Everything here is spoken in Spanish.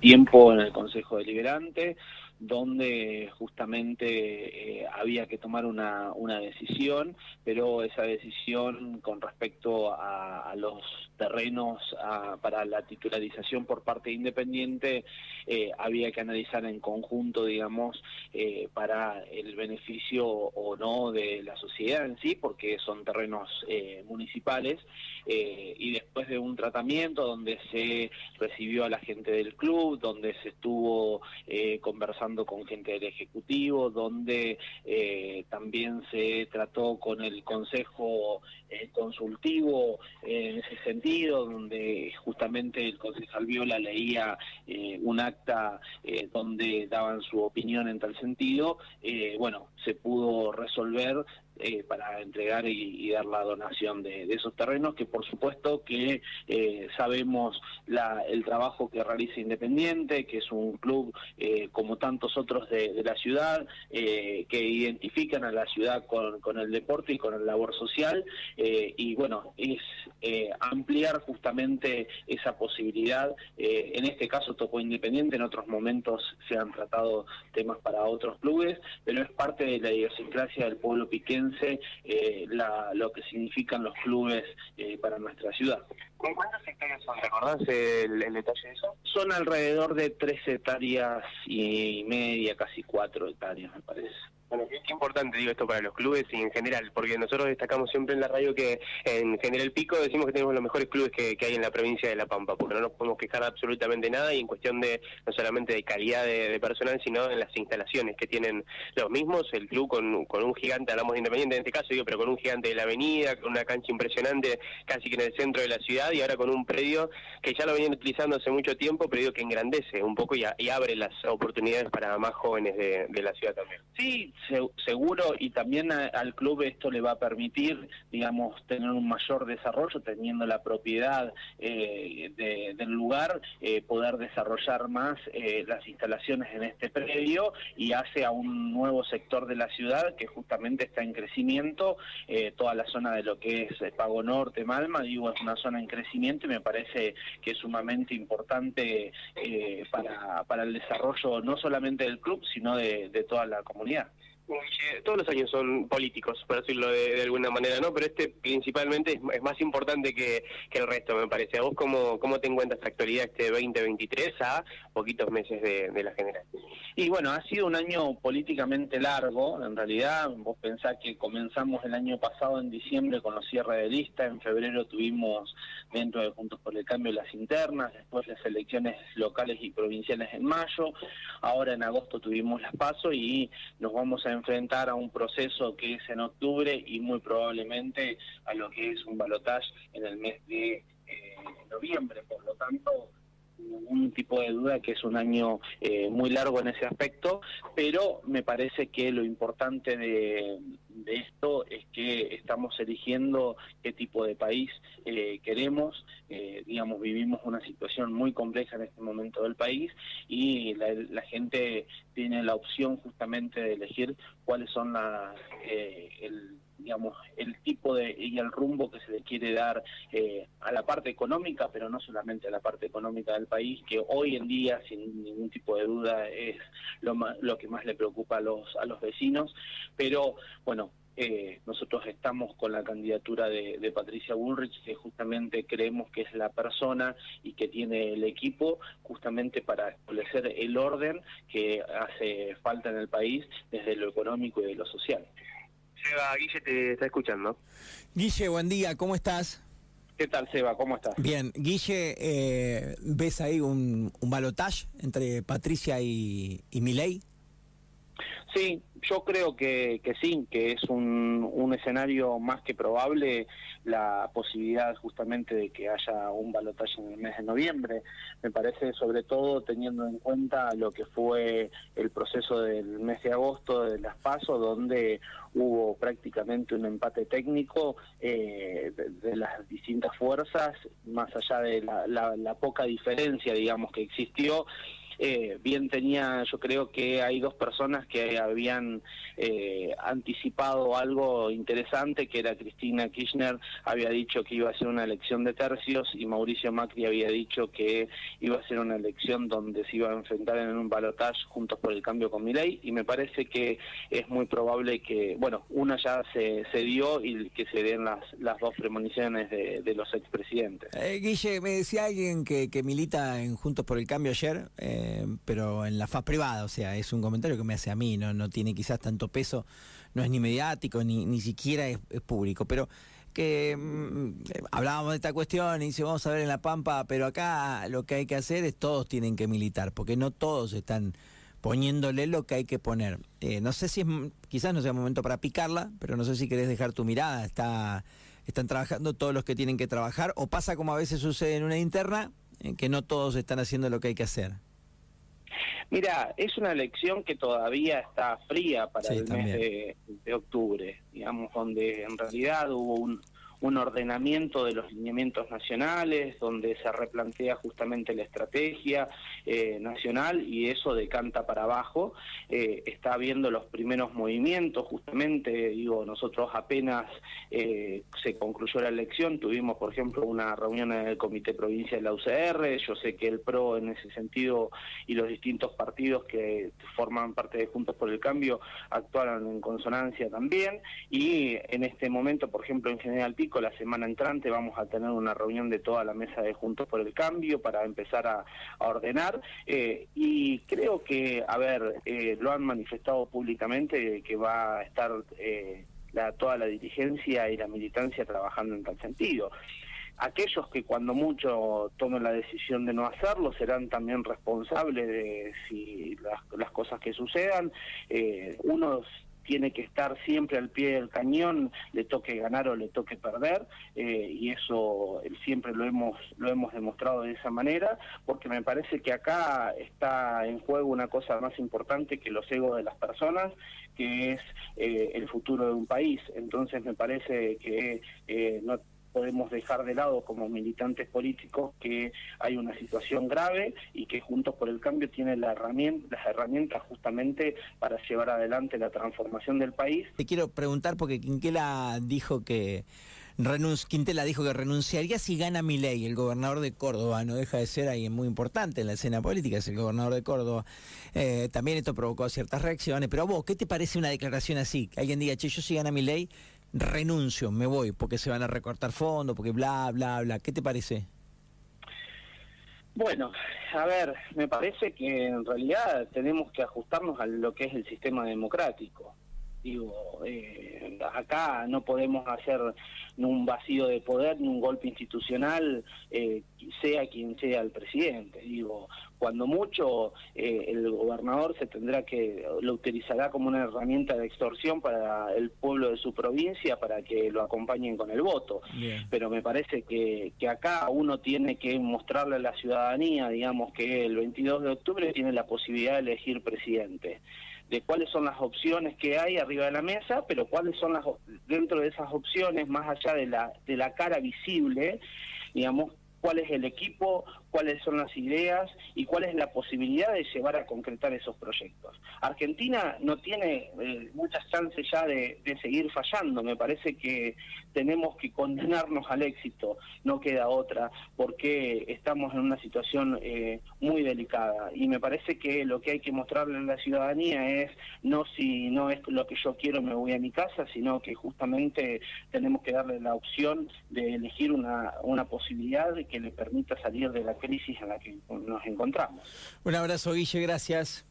tiempo en el Consejo Deliberante donde justamente eh, había que tomar una, una, decisión, pero esa decisión con respecto a, los terrenos para la titularización por parte Independiente eh, había que analizar en conjunto, digamos, eh, para el beneficio o no de la sociedad en sí, porque son terrenos municipales, y después de un tratamiento donde se recibió a la gente del club, donde se estuvo conversando con gente del Ejecutivo, donde eh, también se trató con el Consejo eh, Consultivo en ese sentido, donde justamente el concejal Viola leía eh, un acta donde daban su opinión en tal sentido, bueno, se pudo resolver eh, para entregar y, dar la donación de, esos terrenos, que por supuesto que eh, sabemos la, el trabajo que realiza Independiente, que es un club eh, como tantos otros de, la ciudad, que identifican a la ciudad con, el deporte y con el labor social, y bueno, es ampliar justamente esa posibilidad. en este caso tocó Independiente, en otros momentos se han tratado temas para otros clubes, pero es parte de la idiosincrasia del pueblo piquense eh, lo que significan los clubes eh, para nuestra ciudad. ¿Con cuántas hectáreas son? ¿Recordás el, el, detalle de eso? Son alrededor de tres hectáreas y media, casi cuatro hectáreas, me parece. Bueno, qué, importante digo esto para los clubes y en general, porque nosotros destacamos siempre en la radio que en General Pico decimos que tenemos los mejores clubes que, hay en la provincia de La Pampa, porque no nos podemos quejar absolutamente nada y en cuestión de no solamente de calidad de, personal, sino en las instalaciones que tienen los mismos, el club con, con un gigante, hablamos de Independiente en este caso, digo, pero con un gigante de la avenida, con una cancha impresionante casi que en el centro de la ciudad y ahora con un predio que ya lo venían utilizando hace mucho tiempo, predio que engrandece un poco y, abre las oportunidades para más jóvenes de, de la ciudad también. Sí, seguro y también al club esto le va a permitir, digamos, tener un mayor desarrollo teniendo la propiedad eh, del lugar, eh, poder desarrollar más eh, las instalaciones en este predio y hace a un nuevo sector de la ciudad que justamente está en crecimiento, toda la zona de lo que es Pago Norte, Malma, digo, es una zona en crecimiento y me parece que es sumamente importante para, para el desarrollo no solamente del club, sino de toda la comunidad todos los años son políticos, por decirlo de, alguna manera, ¿no? Pero este principalmente es, más importante que, el resto, me parece. ¿A vos cómo, cómo te encuentras esta actualidad este 2023 a poquitos meses de, la generación? Y bueno, ha sido un año políticamente largo, en realidad. Vos pensás que comenzamos el año pasado en diciembre con los cierres de lista, en febrero tuvimos dentro de Juntos por el Cambio las internas, después las elecciones locales y provinciales en mayo, ahora en agosto tuvimos las PASO y nos vamos a enfrentar a un proceso que es en octubre y muy probablemente a lo que es un balotaje en el mes de eh, noviembre. Por lo tanto, ningún tipo de duda que es un año eh, muy largo en ese aspecto, pero me parece que lo importante de, esto es que estamos eligiendo qué tipo de país eh, queremos, eh, digamos, vivimos una situación muy compleja en este momento del país y la, gente tiene la opción justamente de elegir cuáles son las, el digamos, el tipo de y el rumbo que se le quiere dar eh, a la parte económica, pero no solamente a la parte económica del país, que hoy en día, sin ningún tipo de duda, es lo, lo que más le preocupa a los, a los vecinos. Pero, bueno, eh, nosotros estamos con la candidatura de, de, Patricia Bullrich, que justamente creemos que es la persona y que tiene el equipo justamente para establecer el orden que hace falta en el país desde lo económico y de lo social. Seba, Guille te está escuchando. Guille, buen día, ¿cómo estás? ¿Qué tal, Seba? ¿Cómo estás? Bien, Guille, eh, ¿ves ahí un, un balotaje entre Patricia y, y Milei? Sí, yo creo que, que sí, que es un, un, escenario más que probable la posibilidad justamente de que haya un balotaje en el mes de noviembre. Me parece sobre todo teniendo en cuenta lo que fue el proceso del mes de agosto de las PASO, donde hubo prácticamente un empate técnico eh, de, las distintas fuerzas, más allá de la, la poca diferencia, digamos, que existió eh, bien tenía, yo creo que hay dos personas que habían eh, anticipado algo interesante, que era Cristina Kirchner había dicho que iba a ser una elección de tercios y Mauricio Macri había dicho que iba a ser una elección donde se iba a enfrentar en un balotaje juntos por el cambio con Milei y me parece que es muy probable que, bueno, una ya se, se dio y que se den las, las dos premoniciones de, de los expresidentes. Eh, Guille, me decía alguien que, que milita en Juntos por el Cambio ayer, eh, pero en la faz privada, o sea, es un comentario que me hace a mí, no, no tiene quizás tanto peso, no es ni mediático, ni, ni siquiera es, público, pero que mm, hablábamos de esta cuestión y dice, vamos a ver en La Pampa, pero acá lo que hay que hacer es todos tienen que militar, porque no todos están poniéndole lo que hay que poner. Eh, no sé si es, quizás no sea momento para picarla, pero no sé si querés dejar tu mirada, está están trabajando todos los que tienen que trabajar, o pasa como a veces sucede en una interna, en que no todos están haciendo lo que hay que hacer. Mira, es una elección que todavía está fría para el mes de, de, octubre, digamos, donde en realidad hubo un, un ordenamiento de los lineamientos nacionales, donde se replantea justamente la estrategia eh, nacional y eso decanta para abajo. Eh, está habiendo los primeros movimientos, justamente, digo, nosotros apenas eh, se concluyó la elección, tuvimos, por ejemplo, una reunión en el Comité Provincial de la UCR, yo sé que el PRO en ese sentido y los distintos partidos que forman parte de Juntos por el Cambio actuaron en consonancia también y en este momento, por ejemplo, en General la semana entrante vamos a tener una reunión de toda la mesa de Juntos por el Cambio para empezar a, ordenar eh, y creo que, a ver, eh, lo han manifestado públicamente que va a estar eh, la, toda la dirigencia y la militancia trabajando en tal sentido aquellos que cuando mucho tomen la decisión de no hacerlo serán también responsables de si las, las cosas que sucedan. Eh, unos tiene que estar siempre al pie del cañón, le toque ganar o le toque perder, eh, y eso siempre lo hemos, lo hemos demostrado de esa manera, porque me parece que acá está en juego una cosa más importante que los egos de las personas, que es eh, el futuro de un país. Entonces me parece que eh, no podemos dejar de lado como militantes políticos que hay una situación grave y que Juntos por el Cambio tiene la herramienta, las herramientas justamente para llevar adelante la transformación del país. Te quiero preguntar porque Quinquela dijo que Quintela dijo que renunciaría si gana Milei, el gobernador de Córdoba, no deja de ser alguien muy importante en la escena política, es el gobernador de Córdoba. Eh, también esto provocó ciertas reacciones, pero vos, ¿qué te parece una declaración así? Que alguien diga, che, yo si gana Milei, renuncio, me voy, porque se van a recortar fondos, porque bla, bla, bla. ¿Qué te parece? Bueno, a ver, me parece que en realidad tenemos que ajustarnos a lo que es el sistema democrático. Digo, eh, acá no podemos hacer un vacío de poder ni un golpe institucional, eh, sea quien sea el presidente. Digo, cuando mucho eh, el gobernador se tendrá que, lo utilizará como una herramienta de extorsión para el pueblo de su provincia para que lo acompañen con el voto. Pero me parece que, que acá uno tiene que mostrarle a la ciudadanía, digamos, que el 22 de octubre tiene la posibilidad de elegir presidente de cuáles son las opciones que hay arriba de la mesa, pero cuáles son las dentro de esas opciones, más allá de la, de la cara visible, digamos, cuál es el equipo, cuáles son las ideas y cuál es la posibilidad de llevar a concretar esos proyectos. Argentina no tiene eh, muchas chances ya de, seguir fallando, me parece que tenemos que condenarnos al éxito, no queda otra, porque estamos en una situación eh, muy delicada. Y me parece que lo que hay que mostrarle a la ciudadanía es no si no es lo que yo quiero me voy a mi casa, sino que justamente tenemos que darle la opción de elegir una, una posibilidad que le permita salir de la crisis en la que nos encontramos. Un abrazo, Guille, gracias.